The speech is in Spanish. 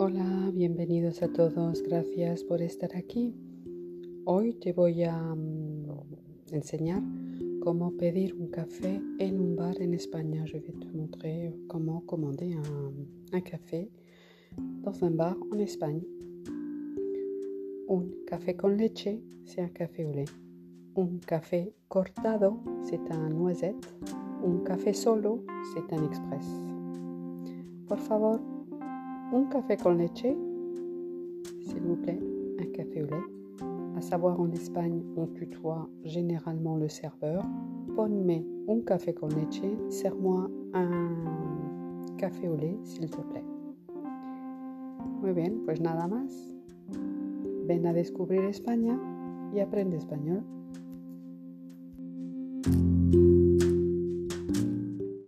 Bienvenidos a todos, gracias por estar aquí. Hoy te voy a um, enseñar cómo pedir un café en un bar en España. Je vais te montrer comment commander un, un café dans un bar en Espagne. Un café con leche, c'est un café au lait. Un café cortado, c'est un noisette. Un café solo, c'est un express. Por favor, un café con leche, s'il vous plaît, un café au lait. À savoir en Espagne, on tutoie généralement le serveur. Ponme un café con leche, sers-moi un café au lait, s'il te plaît. Muy bien, pues nada más. Ven a descubrir España y aprende español.